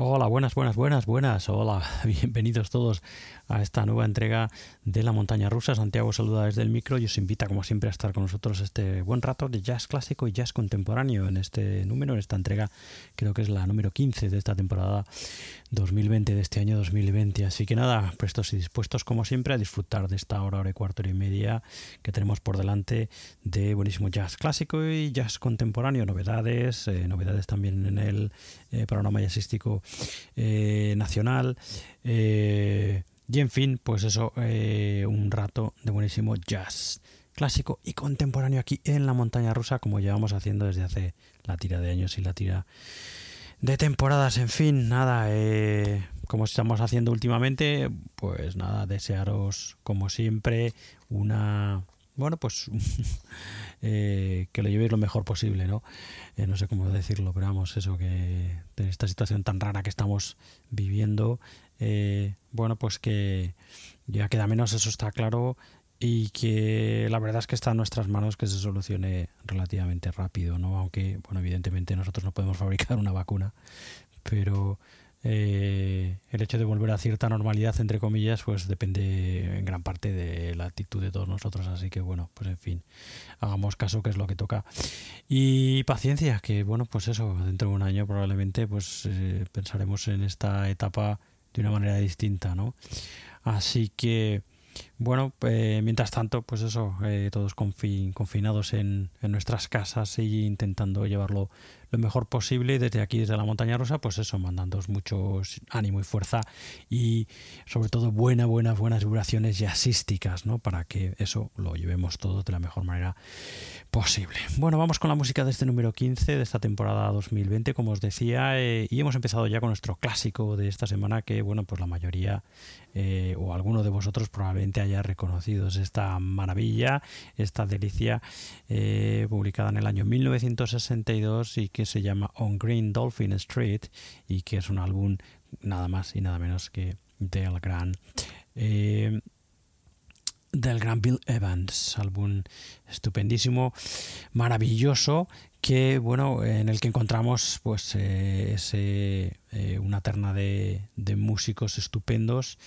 Hola, buenas, buenas, buenas, buenas. Hola, bienvenidos todos a esta nueva entrega de la montaña rusa. Santiago saluda desde el micro y os invita, como siempre, a estar con nosotros este buen rato de jazz clásico y jazz contemporáneo en este número, en esta entrega, creo que es la número 15 de esta temporada 2020, de este año 2020. Así que nada, prestos y dispuestos, como siempre, a disfrutar de esta hora, hora y cuarto, hora y media que tenemos por delante de buenísimo jazz clásico y jazz contemporáneo, novedades, eh, novedades también en el eh, panorama jazzístico eh, nacional. Eh, y en fin, pues eso, un rato de buenísimo jazz clásico y contemporáneo aquí en la montaña rusa, como llevamos haciendo desde hace la tira de años y la tira de temporadas. En fin, nada, como estamos haciendo últimamente, pues nada, desearos como siempre una bueno, pues eh, que lo llevéis lo mejor posible, ¿no? Eh, no sé cómo decirlo, pero vamos, eso, que en esta situación tan rara que estamos viviendo, eh, bueno, pues que ya queda menos, eso está claro, y que la verdad es que está en nuestras manos que se solucione relativamente rápido, ¿no? Aunque, bueno, evidentemente nosotros no podemos fabricar una vacuna, pero eh, el hecho de volver a cierta normalidad, entre comillas, pues depende en gran parte de la actitud de todos nosotros. Así que bueno, pues en fin, hagamos caso que es lo que toca. Y paciencia, que bueno, pues eso, dentro de un año probablemente pues eh, pensaremos en esta etapa de una manera distinta, ¿no? Así que... Bueno, eh, mientras tanto, pues eso, todos confinados en, nuestras casas y intentando llevarlo lo mejor posible desde aquí, desde la montaña rosa, pues eso, mandándoos mucho ánimo y fuerza y sobre todo buenas, buenas, buenas vibraciones jazzísticas, ¿no? Para que eso lo llevemos todo de la mejor manera posible. Bueno, vamos con la música de este número 15 de esta temporada 2020, como os decía, eh, y hemos empezado ya con nuestro clásico de esta semana que, bueno, pues la mayoría eh, o alguno de vosotros probablemente haya reconocido esta maravilla, esta delicia eh, publicada en el año 1962 y que se llama On Green Dolphin Street y que es un álbum nada más y nada menos que del gran eh, del gran Bill Evans, álbum estupendísimo, maravilloso, que bueno, en el que encontramos pues eh, eh, una terna de, músicos estupendos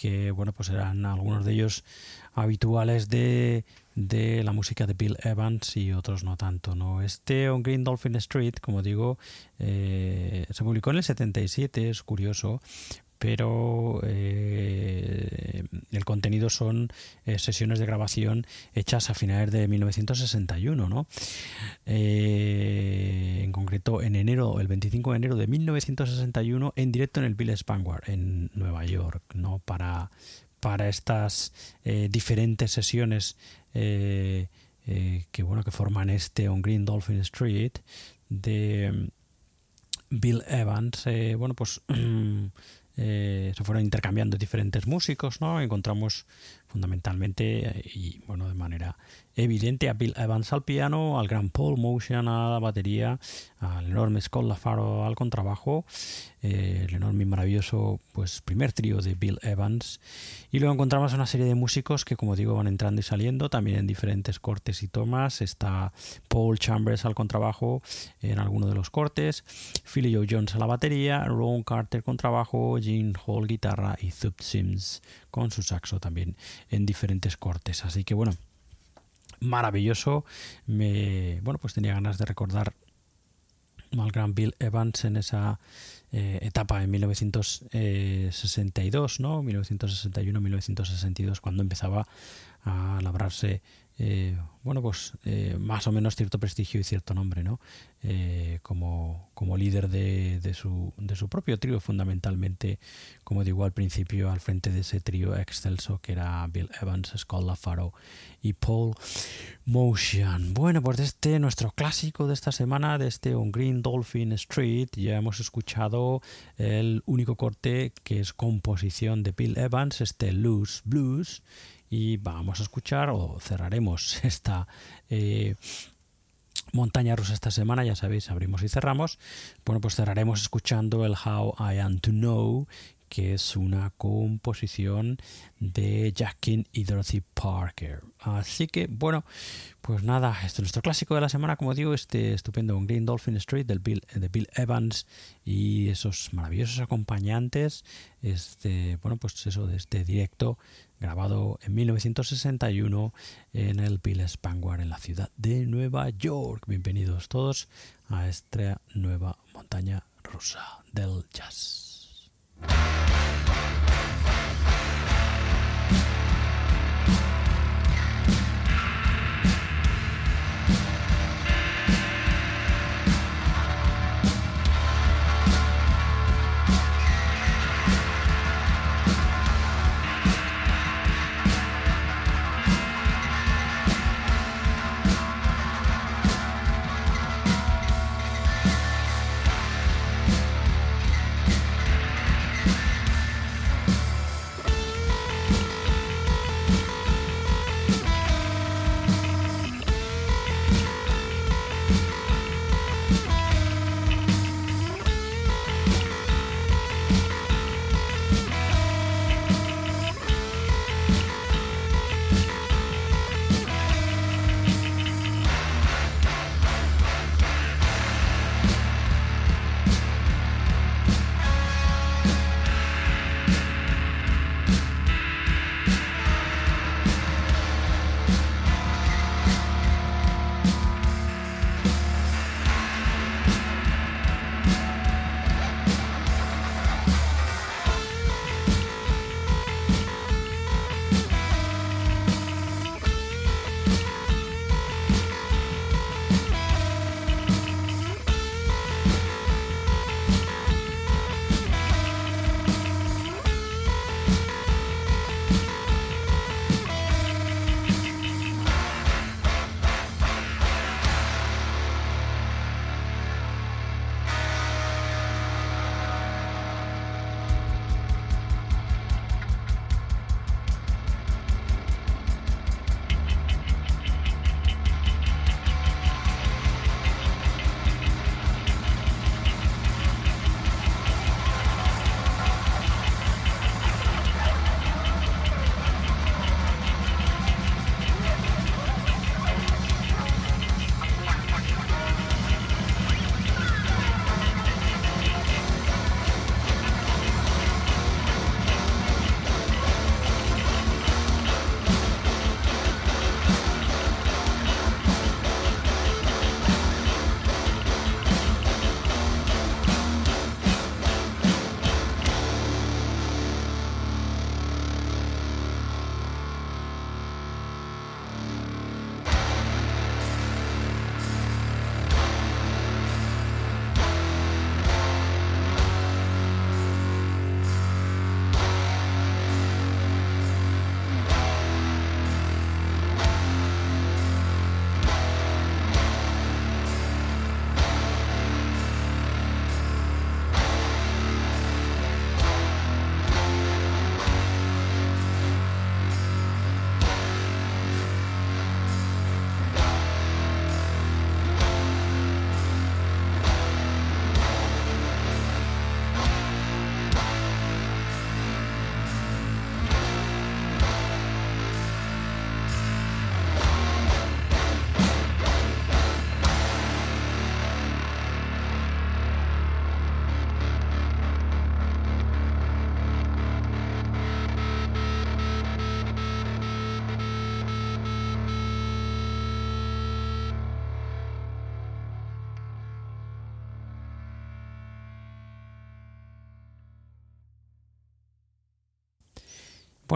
que bueno pues eran algunos de ellos habituales de de la música de Bill Evans y otros no tanto. ¿no? Este On Green Dolphin Street, como digo, eh, se publicó en el 77, es curioso, pero eh, el contenido son eh, sesiones de grabación hechas a finales de 1961, ¿no? en concreto en enero, el 25 de enero de 1961, en directo en el Bill Vanguard en Nueva York, ¿no? Para, para estas diferentes sesiones eh, eh, que bueno que forman este On Green Dolphin Street de mm, Bill Evans eh, bueno pues se fueron intercambiando diferentes músicos no encontramos fundamentalmente y bueno de manera evidente Evans al piano, al gran Paul Motion a la batería, al enorme Scott LaFaro al contrabajo, eh, el enorme y maravilloso pues primer trío de Bill Evans. Y luego encontramos una serie de músicos que como digo van entrando y saliendo también en diferentes cortes y tomas, está Paul Chambers al contrabajo en alguno de los cortes, Philly Joe Jones a la batería, Ron Carter contrabajo, Gene Hall guitarra y Zub Sims con su saxo también en diferentes cortes, así que bueno maravilloso. Me, bueno, pues tenía ganas de recordar al gran Bill Evans en esa eh, etapa en 1962, ¿no? 1961-1962, cuando empezaba a labrarse eh, bueno, pues eh, más o menos cierto prestigio y cierto nombre, ¿no? Eh, como, como líder de, de, su, de su propio trío, fundamentalmente, como digo al principio, al frente de ese trío excelso que era Bill Evans, Scott LaFaro y Paul Motion. Bueno, pues de este nuestro clásico de esta semana, de este On Green Dolphin Street, ya hemos escuchado el único corte que es composición de Bill Evans, este Loose Blues y vamos a escuchar o cerraremos esta eh, montaña rusa esta semana, ya sabéis, abrimos y cerramos. Bueno, pues cerraremos escuchando el How I Am to Know que es una composición de Jack King y Dorothy Parker. Así que, bueno, pues nada, este es nuestro clásico de la semana, como digo, este estupendo Green Dolphin Street del Bill, de Bill Evans y esos maravillosos acompañantes, este, bueno, pues eso de este directo grabado en 1961 en el Bill Spangward en la ciudad de Nueva York. Bienvenidos todos a esta nueva montaña rusa del jazz.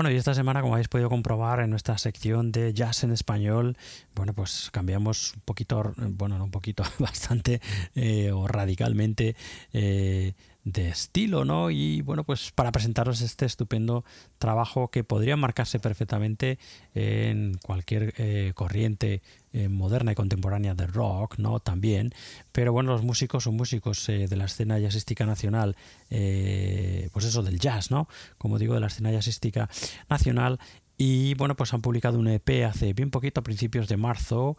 Bueno, y esta semana, como habéis podido comprobar en nuestra sección de jazz en español, pues cambiamos un poquito, bueno, no un poquito, bastante eh, o radicalmente eh, de estilo, ¿no? Y bueno, pues para presentaros este estupendo trabajo que podría marcarse perfectamente en cualquier eh, corriente moderna y contemporánea de rock, ¿no? También, pero bueno, los músicos son músicos de la escena jazzística nacional, pues eso, del jazz, ¿no? Como digo, de la escena jazzística nacional y bueno, pues han publicado un EP hace bien poquito, a principios de marzo,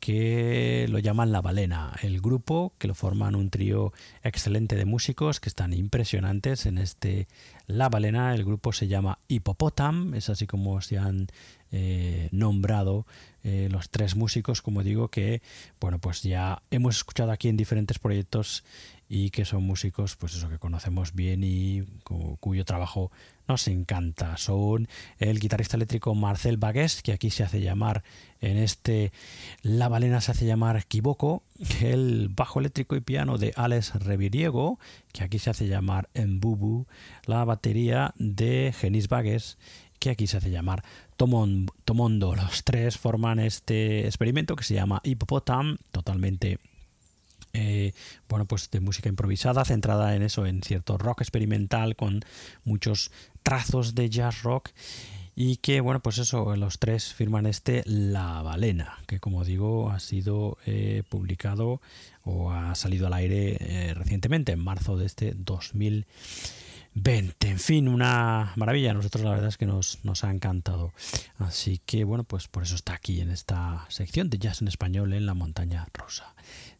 que lo llaman La Balena, el grupo que lo forman un trío excelente de músicos que están impresionantes en este La Balena. El grupo se llama Hippopotam, es así como se han eh, nombrado eh, los tres músicos, como digo, que bueno, pues ya hemos escuchado aquí en diferentes proyectos y que son músicos, pues eso que conocemos bien y cuyo trabajo nos encanta. Son el guitarrista eléctrico Marcel Bagues, que aquí se hace llamar, en este La Balena se hace llamar Equivoco, el bajo eléctrico y piano de Alex Reviriego, que aquí se hace llamar Embubu, la batería de Genis Bagues, que aquí se hace llamar Tomondo. Los tres forman este experimento que se llama Hippopotam, totalmente eh, bueno, pues de música improvisada, centrada en eso, en cierto rock experimental con muchos trazos de jazz rock y que bueno pues eso los tres firman este La Balena que como digo ha sido eh, publicado o ha salido al aire eh, recientemente en marzo de este 2000 20. En fin, una maravilla. A nosotros la verdad es que nos, nos, ha encantado. Así que bueno, pues por eso está aquí en esta sección de jazz en español en la montaña rosa.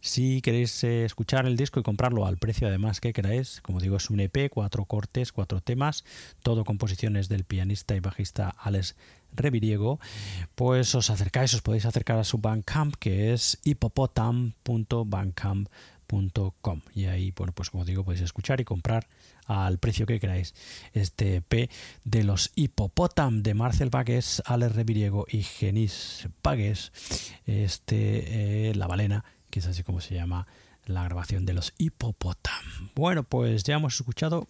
Si queréis eh, escuchar el disco y comprarlo al precio además que queráis, como digo, es un EP, cuatro cortes, cuatro temas, todo composiciones del pianista y bajista Alex Reviriego, pues os acercáis, os podéis acercar a su Bandcamp que es hippopotam.bandcamp.com y ahí, bueno, pues como digo, podéis escuchar y comprar al precio que queráis este P de los Hipopotam de Marcel Pagues, Alex Reviriego y Genis Pagues, este, eh, La Balena, que es así como se llama la grabación de los Hipopotam. Bueno, pues ya hemos escuchado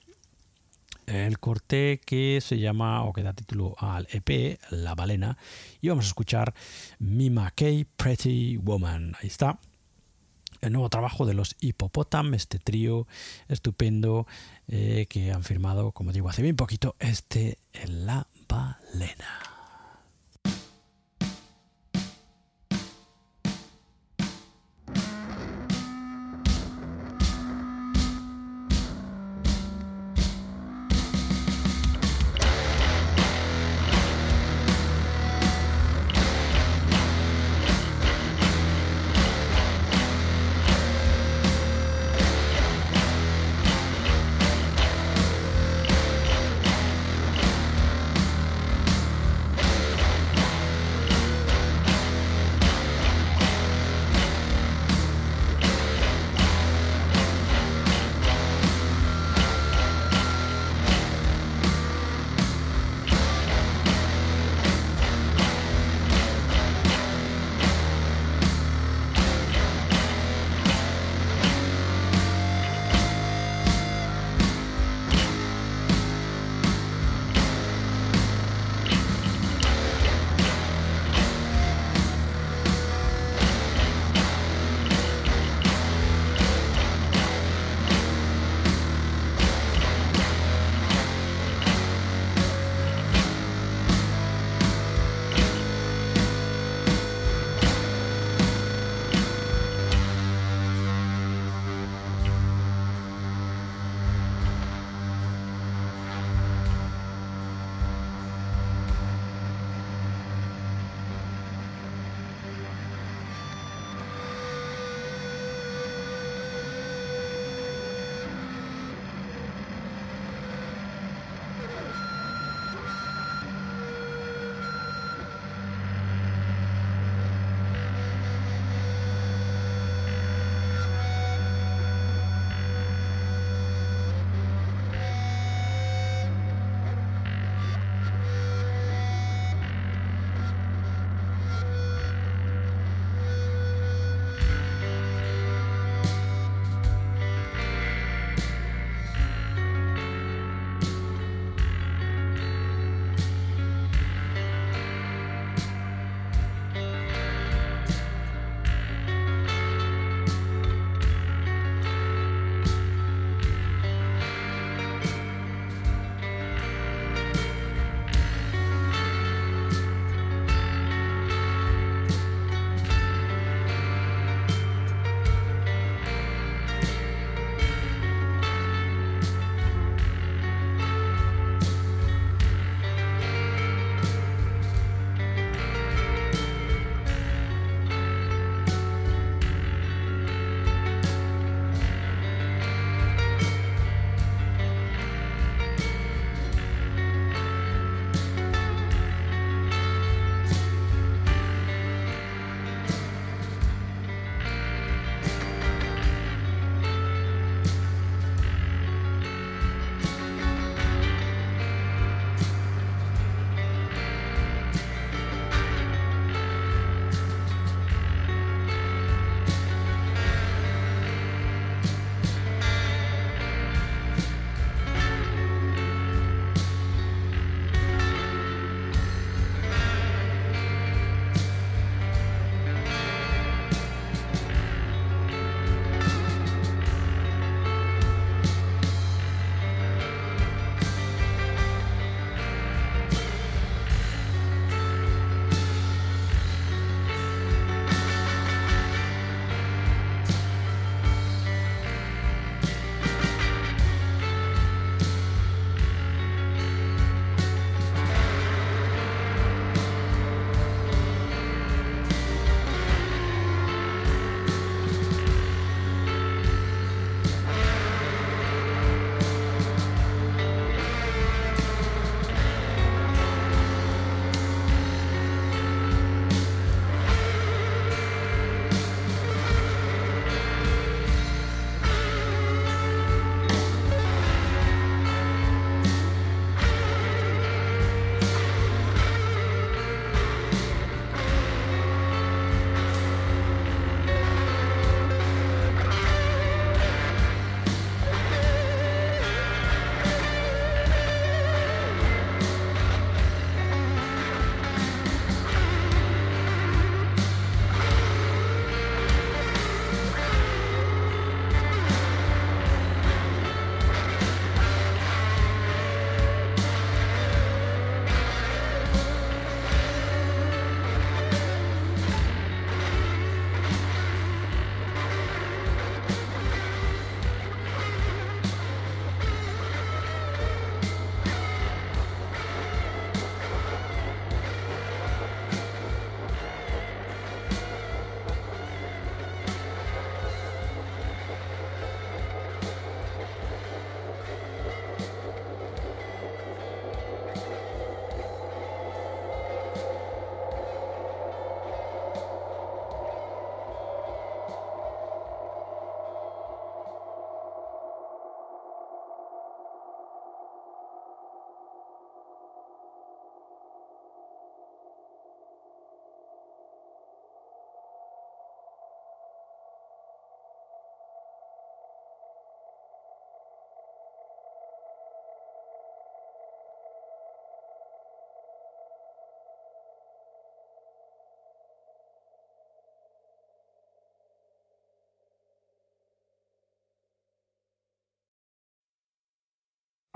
el corte que se llama o que da título al EP, La Balena, y vamos a escuchar Mima Kay Pretty Woman. Ahí está el nuevo trabajo de los Hippopotam, este trío estupendo eh, que han firmado, como digo, hace bien poquito, este La Balena.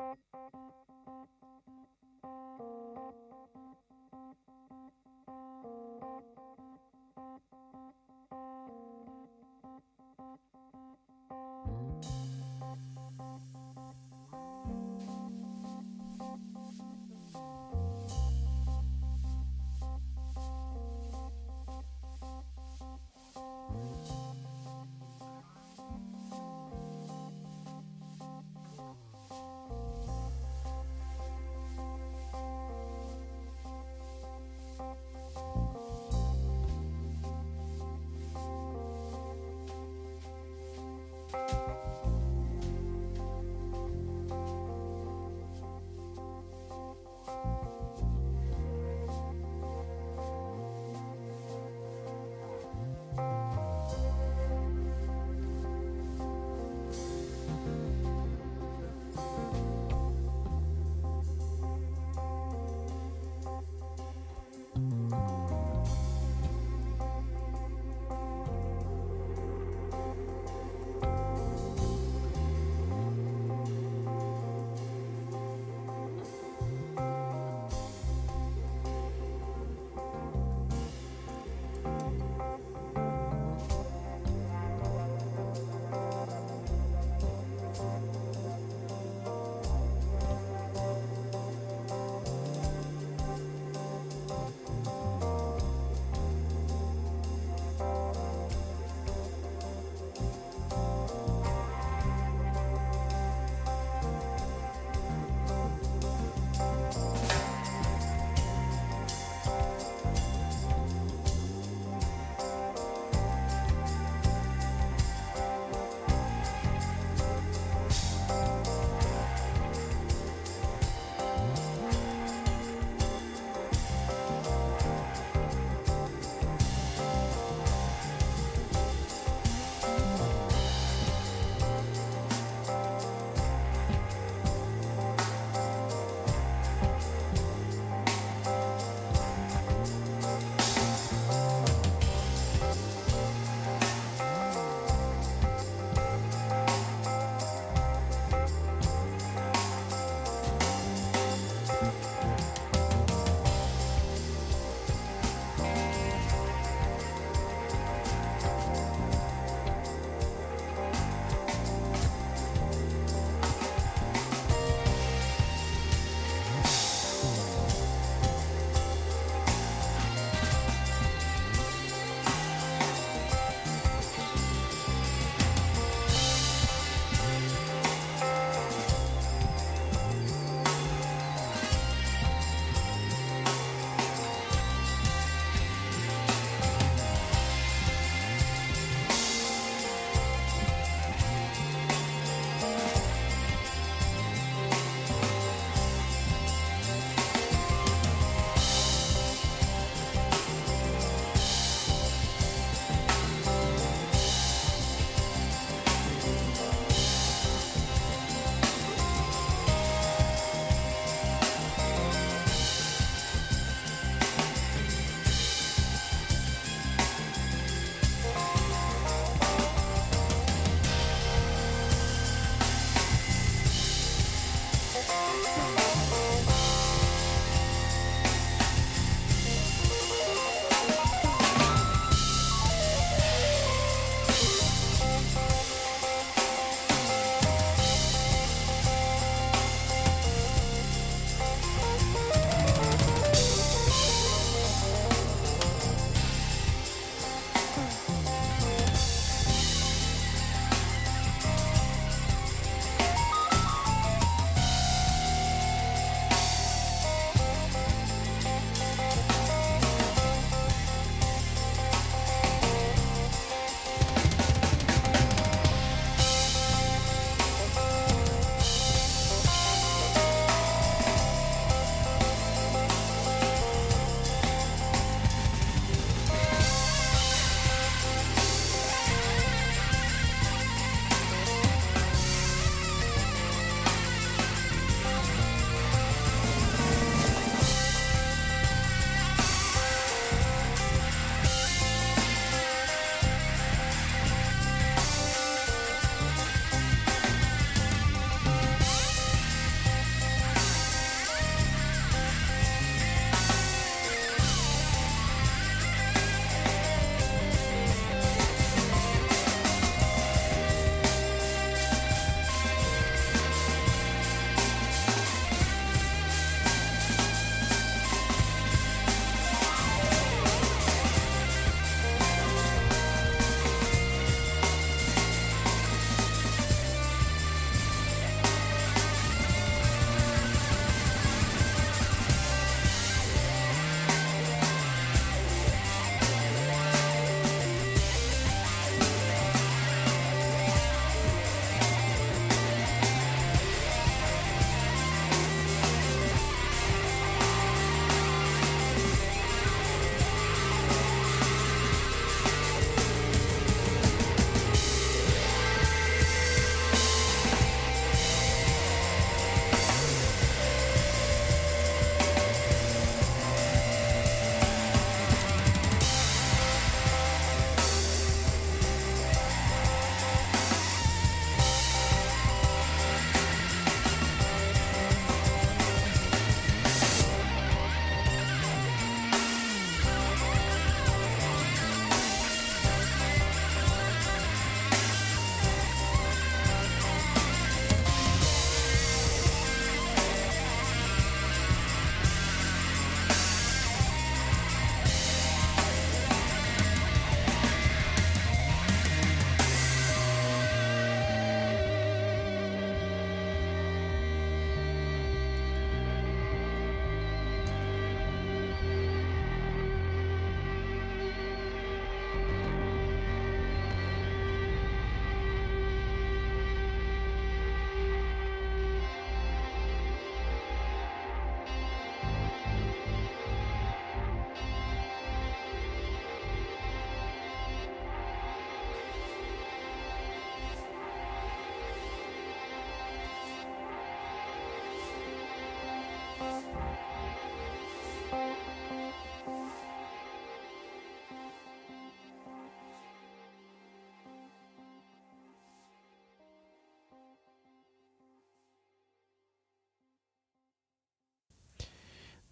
Thank you.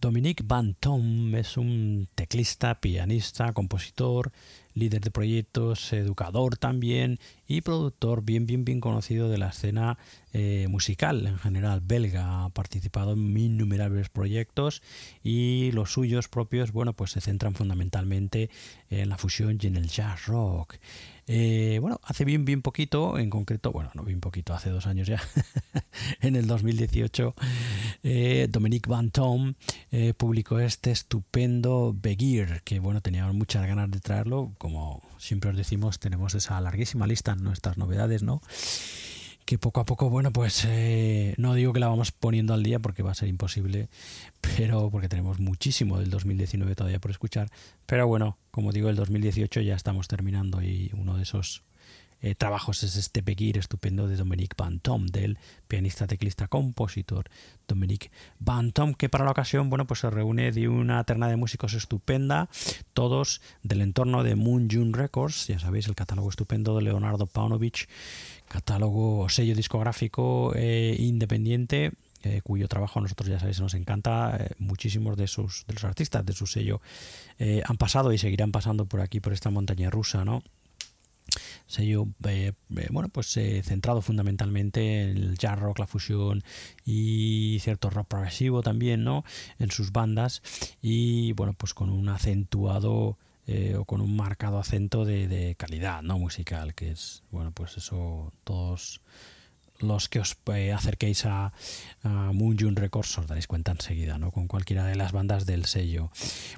Dominique Van Tom es un teclista, pianista, compositor, líder de proyectos, educador también y productor bien, bien, bien conocido de la escena eh, musical en general belga. Ha participado en innumerables proyectos y los suyos propios, bueno, pues se centran fundamentalmente en la fusión y en el jazz rock. Eh, bueno, hace bien, bien poquito, en concreto, bueno, no bien poquito, hace dos años ya, en el 2018, eh, Dominique Van eh, publicó este estupendo Begir, que bueno, teníamos muchas ganas de traerlo, como siempre os decimos, tenemos esa larguísima lista en nuestras novedades, ¿no? Que poco a poco, bueno, pues eh, no digo que la vamos poniendo al día porque va a ser imposible, pero porque tenemos muchísimo del 2019 todavía por escuchar, pero bueno, como digo, el 2018 ya estamos terminando y uno de esos eh, trabajos es este Begir estupendo de Dominique Van Tom, del pianista, teclista, compositor Dominique Van Tom, que para la ocasión, bueno, pues se reúne de una terna de músicos estupenda, todos del entorno de Moon June Records, ya sabéis, el catálogo estupendo de Leonardo Paunovich, catálogo o sello discográfico eh, independiente eh, cuyo trabajo a nosotros ya sabéis nos encanta eh, muchísimos de sus de los artistas de su sello han pasado y seguirán pasando por aquí por esta montaña rusa no sello bueno pues centrado fundamentalmente en el jazz rock la fusión y cierto rock progresivo también no en sus bandas y bueno pues con un acentuado eh, o con un marcado acento de, calidad no musical que es bueno pues eso todos los que os eh, acerquéis a, Moon June Records os daréis cuenta enseguida, ¿no? Con cualquiera de las bandas del sello.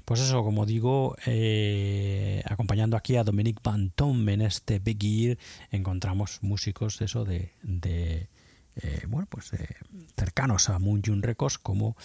Pues eso, como digo, eh, acompañando aquí a Dominic Van Tom en este Big Ear, encontramos músicos, eso, de, bueno, pues cercanos a Moon June Records, como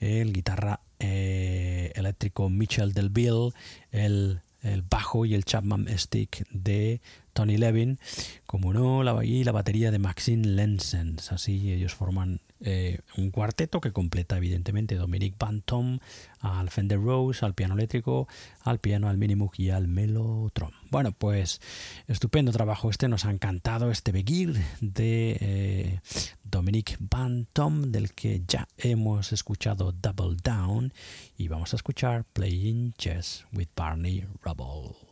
el guitarra eh, eléctrico Mitchell Del Bill, el, el, bajo y el Chapman Stick de Tony Levin, como no, la, la batería de Maxine Lensens. Así ellos forman eh, un cuarteto que completa evidentemente Dominic Bantom al Fender Rose, al piano eléctrico, al piano, al Minimoog y al Melotron. Bueno, pues estupendo trabajo este, nos ha encantado este Begir de eh, Dominic Bantom, del que ya hemos escuchado Double Down y vamos a escuchar Playing Chess with Barney Rubble.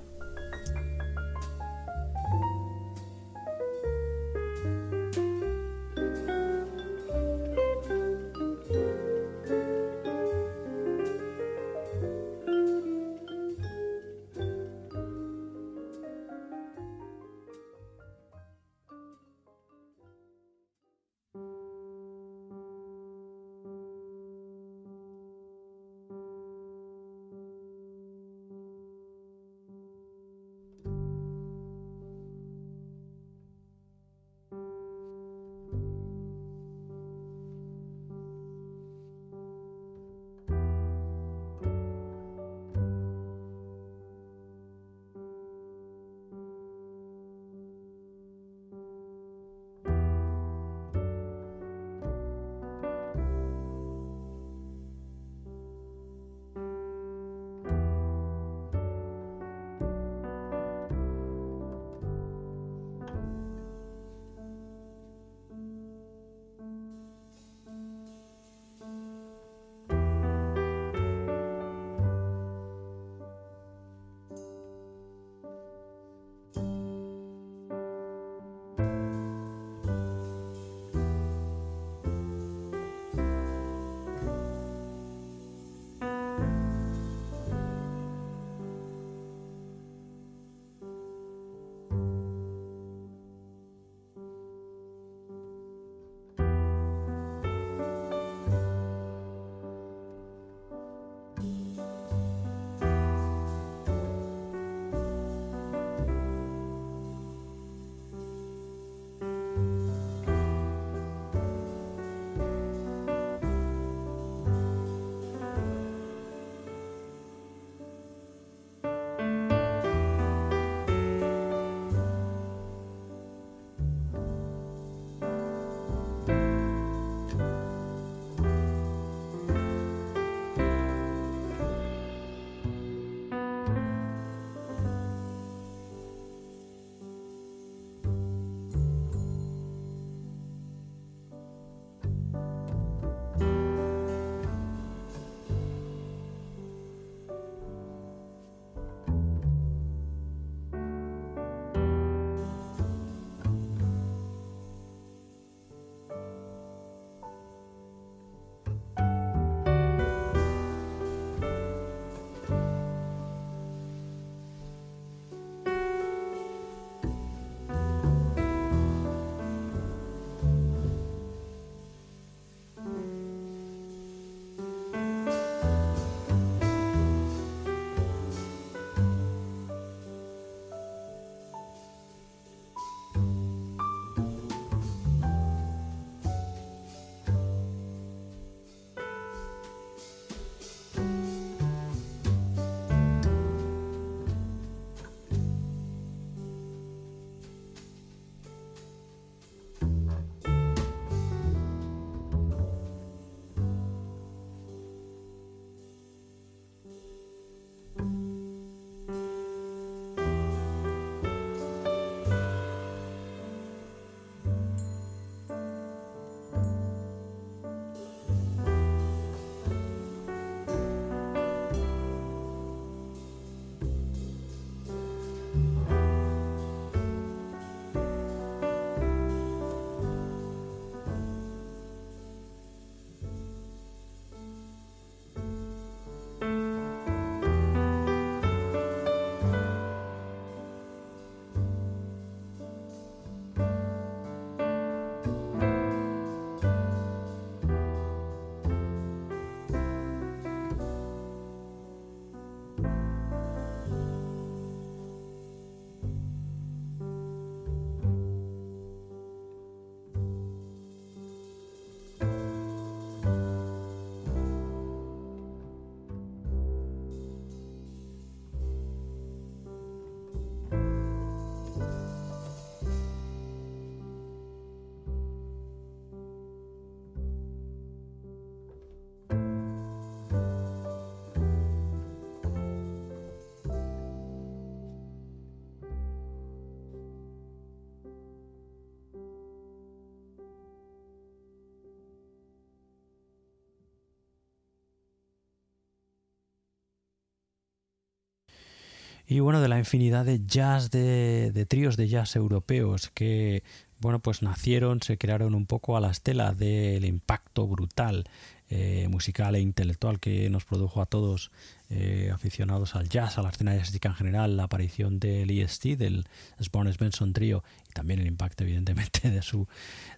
Y bueno, de la infinidad de jazz, de, de tríos de jazz europeos que bueno, pues nacieron, se crearon un poco a la estela del impacto brutal eh, musical e intelectual que nos produjo a todos eh, aficionados al jazz, a la escena jazzística en general, la aparición del EST, del Sbornes Benson Trio, y también el impacto, evidentemente, de su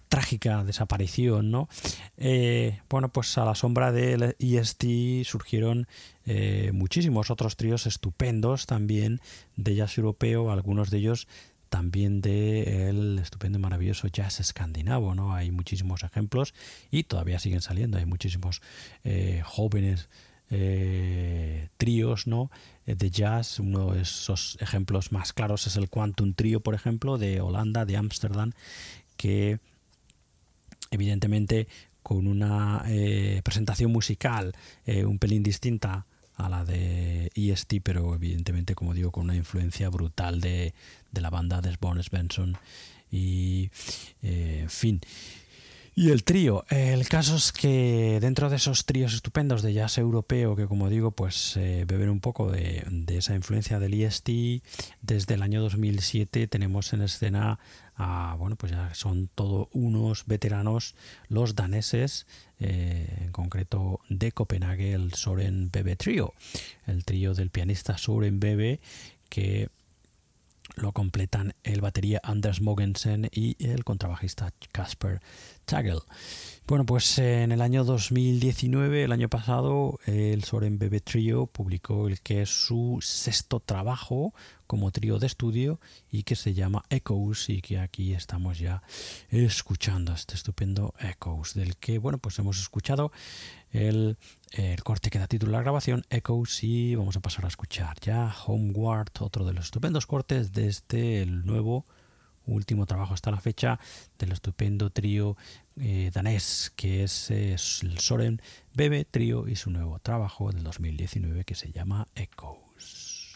trágica desaparición, ¿no? Eh, bueno, pues a la sombra del EST surgieron muchísimos otros tríos estupendos también de jazz europeo, algunos de ellos también de el estupendo y maravilloso jazz escandinavo, ¿no? Hay muchísimos ejemplos y todavía siguen saliendo, hay muchísimos eh, jóvenes eh, tríos, ¿no? Eh, de jazz, uno de esos ejemplos más claros es el Quantum Trio, por ejemplo, de Holanda, de Ámsterdam, que evidentemente con una presentación musical un pelín distinta a la de EST, pero evidentemente, como digo, con una influencia brutal de, de la banda de Bones Benson y eh, en fin. Y el trío, el caso es que dentro de esos tríos estupendos de jazz europeo, que como digo, pues eh, beben un poco de, de, esa influencia del EST, desde el año 2007 tenemos en escena a, bueno, pues ya son todos unos veteranos, los daneses, eh, en concreto de Copenhague, el Soren Bebe Trio, el trío del pianista Soren Bebe, que lo completan el batería Anders Mogensen y el contrabajista Casper Tagel. Bueno, pues en el año 2019, el año pasado, el Soren Bebe Trio publicó el que es su sexto trabajo como trío de estudio y que se llama Echoes y que aquí estamos ya escuchando este estupendo Echoes del que, bueno, pues hemos escuchado el, el corte que da título a la grabación Echoes y vamos a pasar a escuchar ya Homeward, otro de los estupendos cortes de este el nuevo último trabajo hasta la fecha del estupendo trío eh, danés que es, es, el Soren Bebe Trío y su nuevo trabajo del 2019 que se llama Echoes.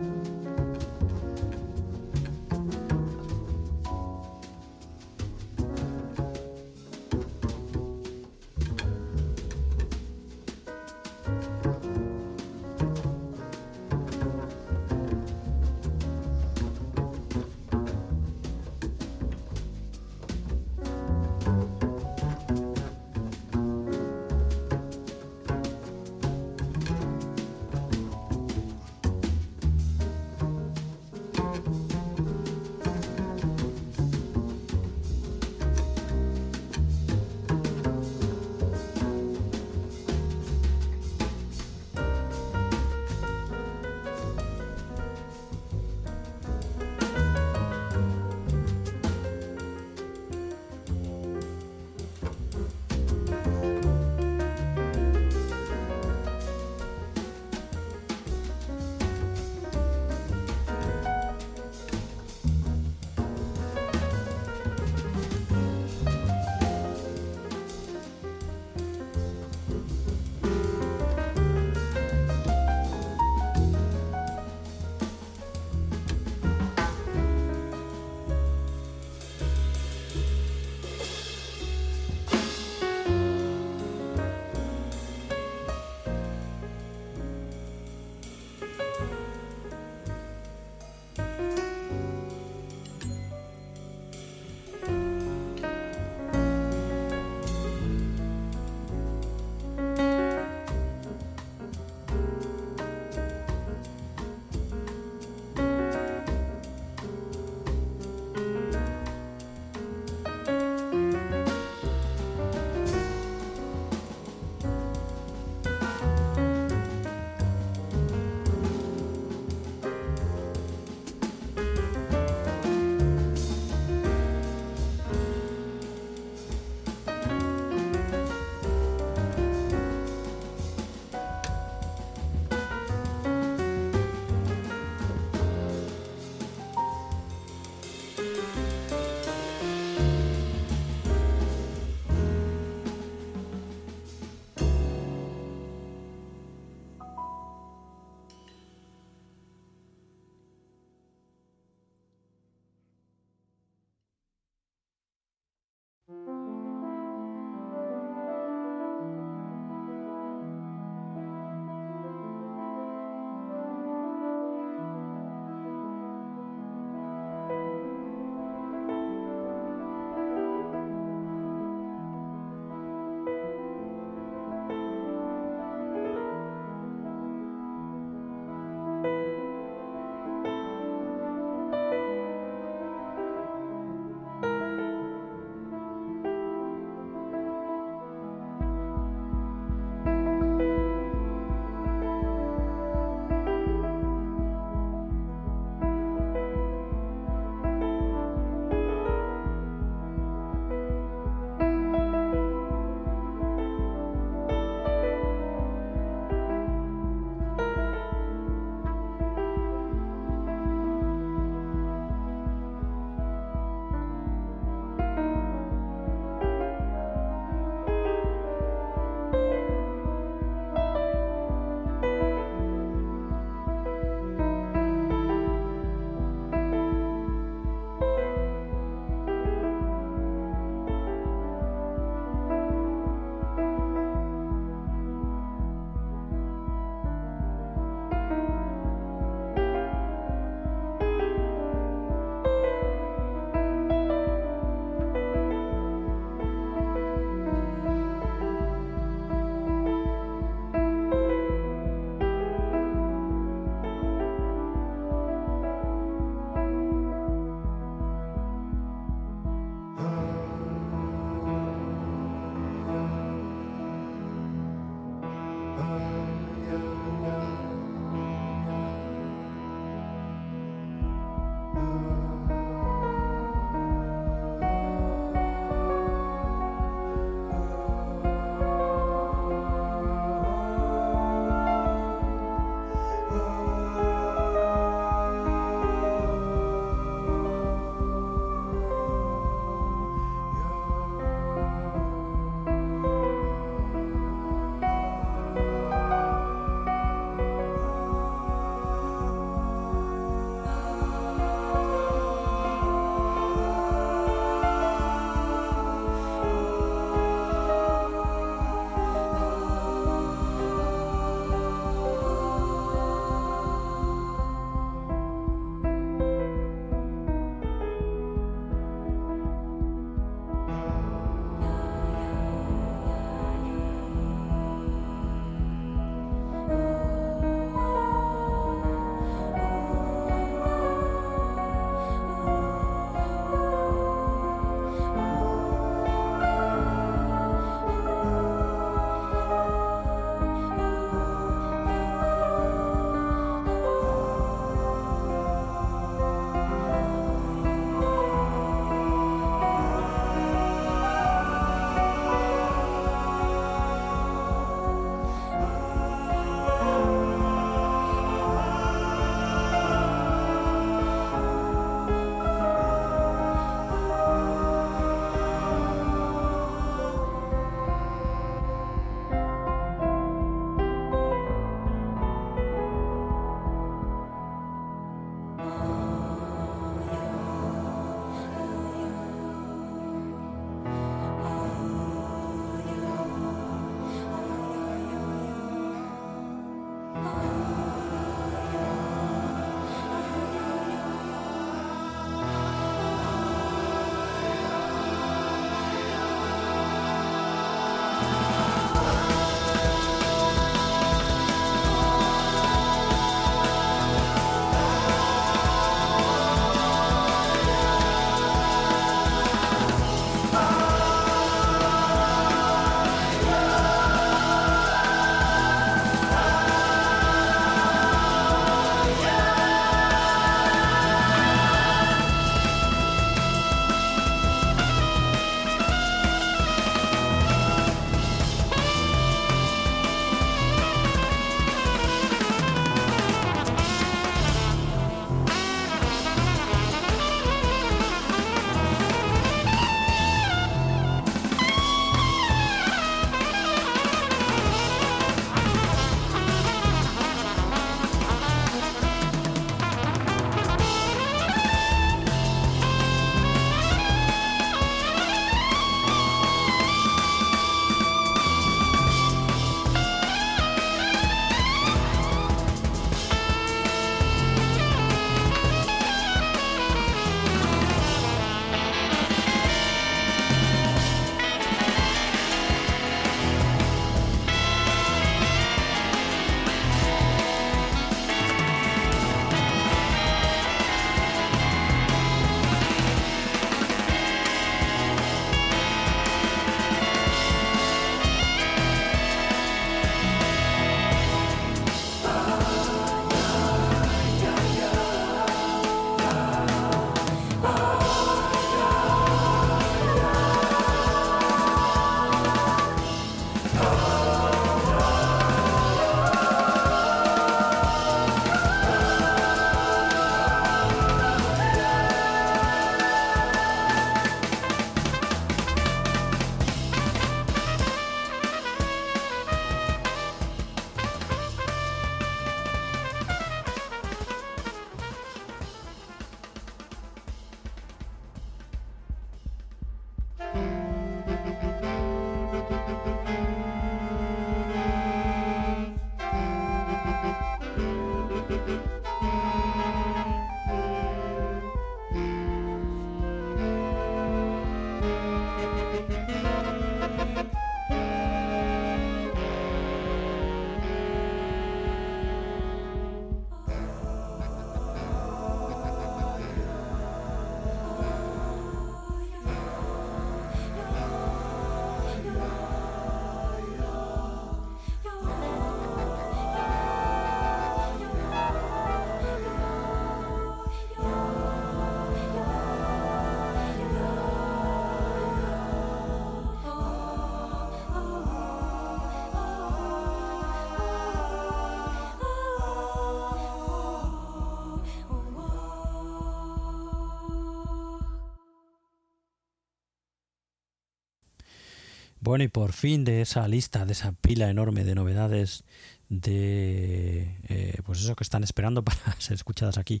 Bueno, y por fin de esa lista, de esa pila enorme de novedades de eh, pues eso que están esperando para ser escuchadas aquí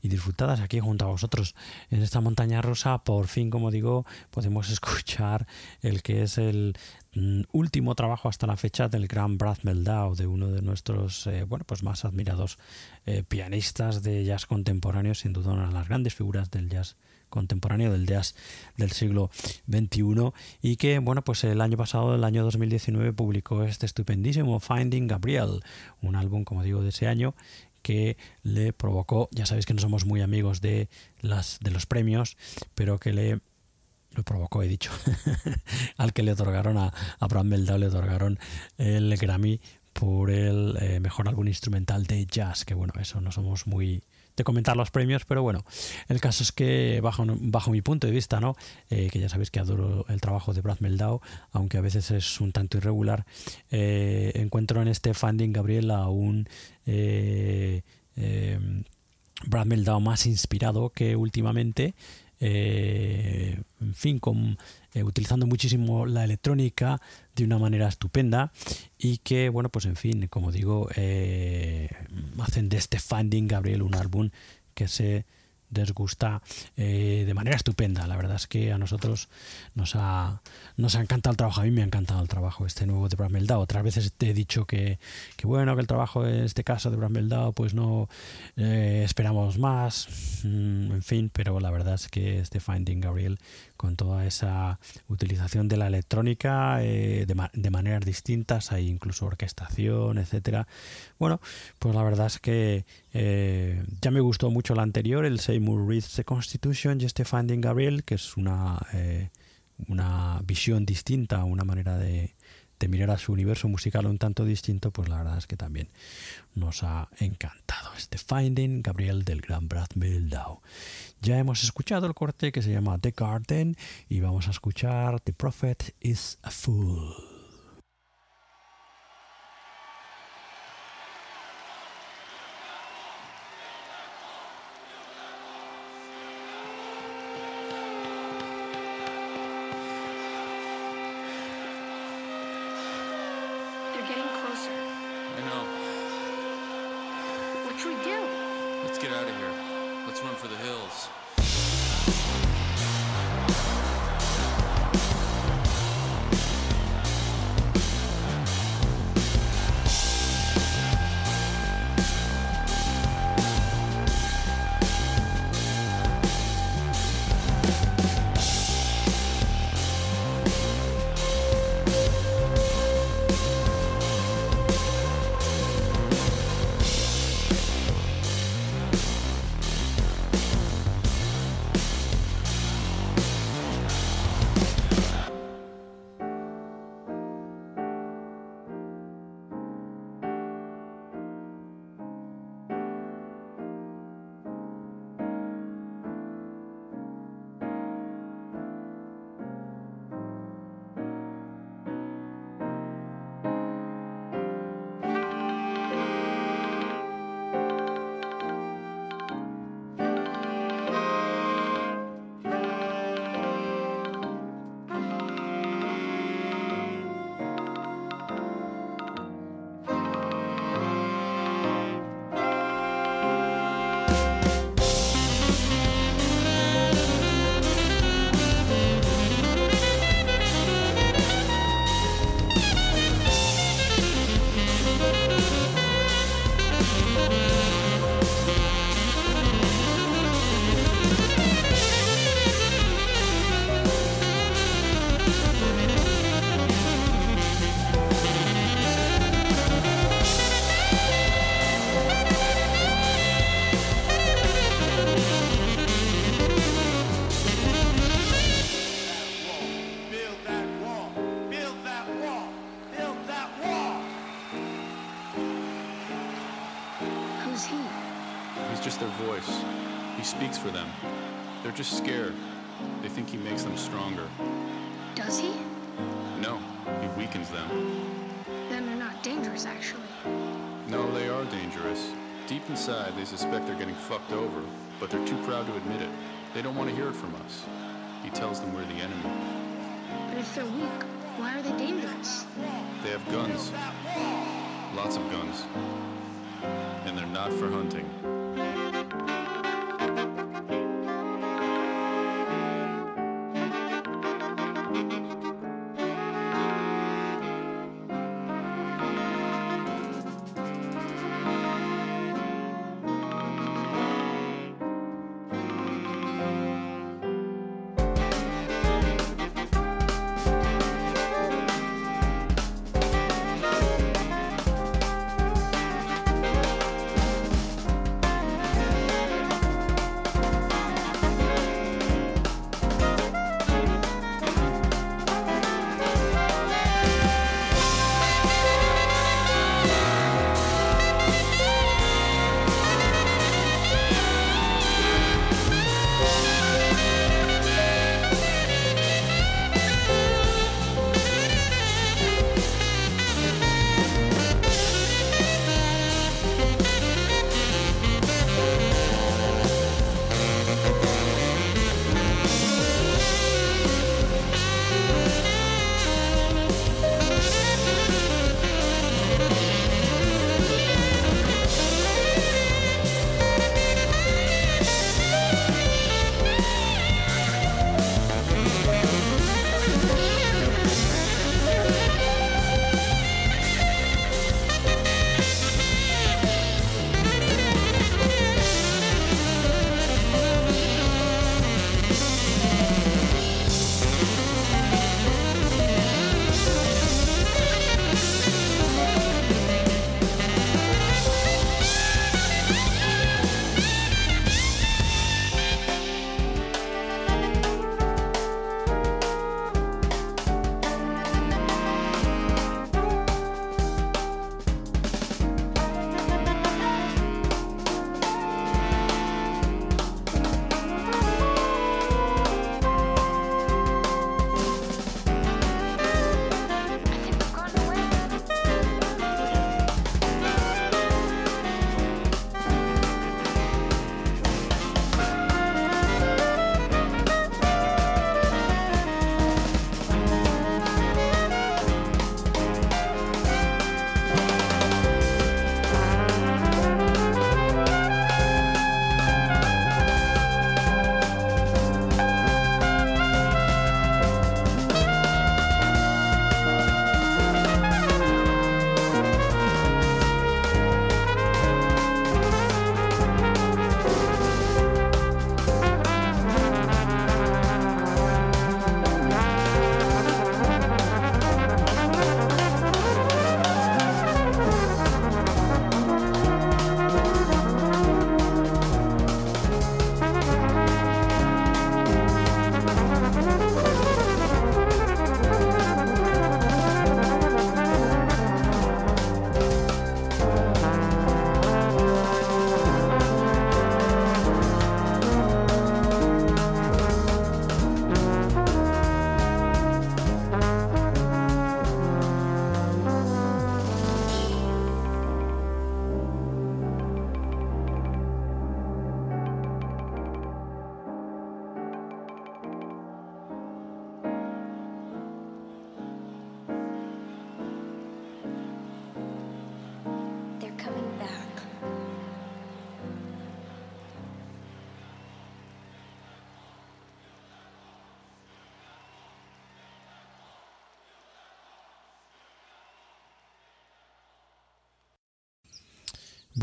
y disfrutadas aquí junto a vosotros en esta montaña rosa por fin como digo podemos escuchar el que es el mm, último trabajo hasta la fecha del gran Brad Meldau de uno de nuestros eh, bueno pues más admirados eh, pianistas de jazz contemporáneo sin duda una de las grandes figuras del jazz contemporáneo del jazz del siglo XXI y que, bueno, pues el año pasado, el año 2019, publicó este estupendísimo Finding Gabriel, un álbum, como digo, de ese año que le provocó, ya sabéis que no somos muy amigos de, las, de los premios, pero que le lo provocó, he dicho, al que le otorgaron a Abraham Meldau, le otorgaron el Grammy por el eh, mejor álbum instrumental de jazz, que bueno, eso no somos muy de comentar los premios, pero bueno, el caso es que bajo, bajo mi punto de vista, ¿no? Eh, que ya sabéis que adoro el trabajo de Brad Meldau, aunque a veces es un tanto irregular, eh, encuentro en este Funding Gabriel a un eh, Brad Meldau más inspirado que últimamente. En fin, con, utilizando muchísimo la electrónica de una manera estupenda y que, bueno, pues en fin, como digo, eh, hacen de este Finding Gabriel un álbum que se desgusta eh, de manera estupenda. La verdad es que a nosotros nos ha, nos ha encantado el trabajo. A mí me ha encantado el trabajo este nuevo de Brad. Otras veces te he dicho que, que, bueno, que el trabajo en este caso de Brad pues no eh, esperamos más. Mm, en fin, pero la verdad es que este Finding Gabriel con toda esa utilización de la electrónica eh, de, maneras distintas, hay incluso orquestación, etcétera. Bueno, pues la verdad es que eh, ya me gustó mucho la anterior, el Seymour Reads the Constitution y este Finding Gabriel, que es una, eh, una visión distinta, una manera de, de mirar a su universo musical un tanto distinto, pues la verdad es que también nos ha encantado. Este Finding Gabriel del gran Brad Meldau. Ya hemos escuchado el corte que se llama The Garden y vamos a escuchar The Prophet is a Fool.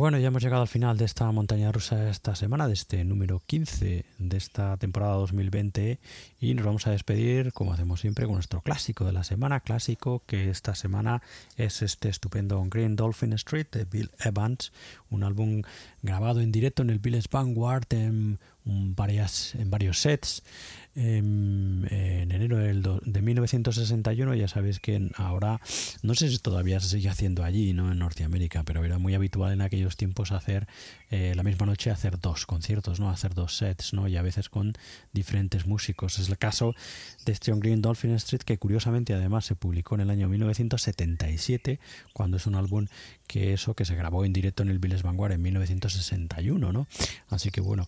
Bueno, ya hemos llegado al final de esta montaña rusa esta semana, de este número 15 de esta temporada 2020 y nos vamos a despedir, como hacemos siempre, con nuestro clásico de la semana, clásico que esta semana es este estupendo Green Dolphin Street de Bill Evans, un álbum grabado en directo en el Village Vanguard en, varias, en varios sets en, enero del de 1961. Ya sabéis que ahora, no sé si todavía se sigue haciendo allí, ¿no? En Norteamérica, pero era muy habitual en aquellos tiempos hacer eh, la misma noche hacer dos conciertos, ¿no? Hacer dos sets, ¿no? Y a veces con diferentes músicos. Es el caso de Strong Green Dolphin Street, que curiosamente además se publicó en el año 1977, cuando es un álbum que eso que se grabó en directo en el Village Vanguard en 1961, ¿no? Así que bueno,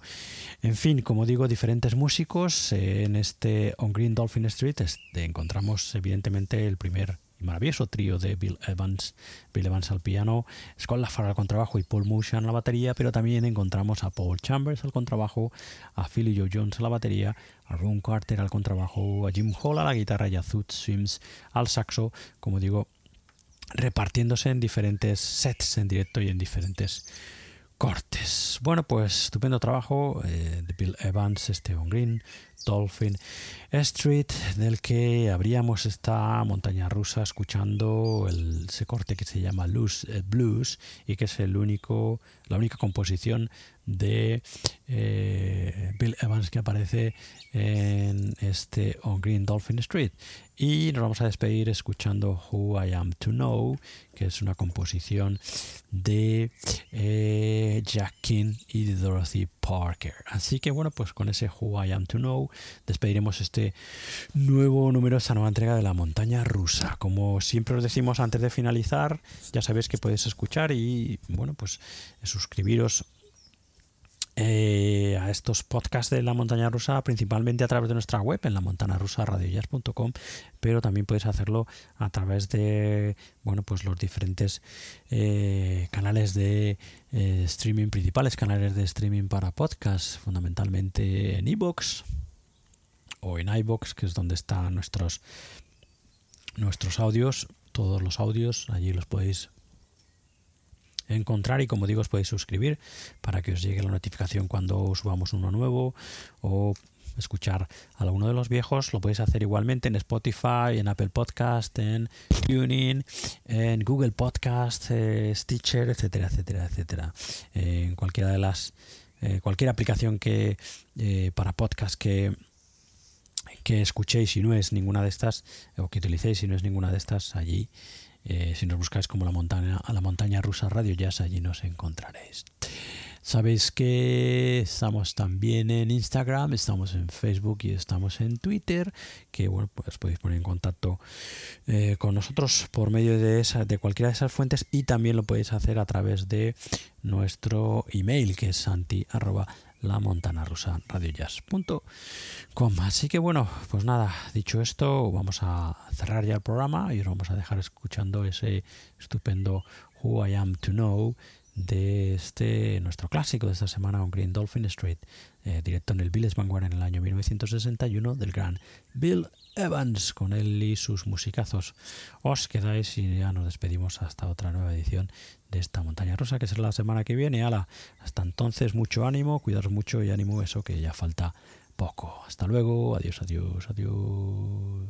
en fin, como digo, diferentes músicos. Eh, En este On Green Dolphin Street este, encontramos evidentemente el primer maravilloso trío de Bill Evans, Bill Evans al piano, Scott Lafar al contrabajo y Paul Mushan a la batería, pero también encontramos a Paul Chambers al contrabajo, a Philly Joe Jones a la batería, a Ron Carter al contrabajo, a Jim Hall a la guitarra y a Zoot Sims al saxo, como digo, repartiéndose en diferentes sets en directo y en diferentes cortes. Bueno, pues estupendo trabajo eh, de Bill Evans, Esteban Green, Dolphin Street, del que abríamos esta montaña rusa escuchando el, ese corte que se llama Loose eh, Blues y que es el único, la única composición de eh, Bill Evans que aparece en este On Green Dolphin Street. Y nos vamos a despedir escuchando Who I Am to Know, que es una composición de eh, Jack King y de Dorothy Parker. Así que bueno, pues con ese Who I Am to Know despediremos este nuevo número, esta nueva entrega de la montaña rusa. Como siempre os decimos antes de finalizar, ya sabéis que podéis escuchar y bueno, pues suscribiros eh, a estos podcasts de la montaña rusa principalmente a través de nuestra web en la montana rusa pero también puedes hacerlo a través de bueno pues los diferentes eh, canales de eh, streaming principales canales de streaming para podcasts fundamentalmente en iBox o en iBox que es donde están nuestros nuestros audios todos los audios allí los podéis encontrar y como digo os podéis suscribir para que os llegue la notificación cuando subamos uno nuevo o escuchar alguno de los viejos lo podéis hacer igualmente en Spotify, en Apple Podcast, en TuneIn, en Google Podcast, eh, Stitcher, etcétera, etcétera, etcétera. en cualquiera de las eh, cualquier aplicación que eh, para podcast que que escuchéis si no es ninguna de estas o que utilicéis si no es ninguna de estas allí eh, si nos buscáis como la montaña, a la montaña rusa Radio Jazz, allí nos encontraréis. Sabéis que estamos también en Instagram, estamos en Facebook y estamos en Twitter, que bueno, pues podéis poner en contacto eh, con nosotros por medio de, esa, de cualquiera de esas fuentes y también lo podéis hacer a través de nuestro email que es santi la montana rusa radiojazz.com. Así que bueno, pues nada, dicho esto, vamos a cerrar ya el programa y os vamos a dejar escuchando ese estupendo Who I Am to Know de este nuestro clásico de esta semana on Green Dolphin Street, eh, directo en el Bills Vanguard en el año 1961 del gran Bill Evans con él y sus musicazos. Os quedáis y ya nos despedimos hasta otra nueva edición de esta montaña rosa que será la semana que viene. Ala, hasta entonces mucho ánimo, cuidaros mucho y ánimo eso que ya falta poco. Hasta luego, adiós, adiós, adiós.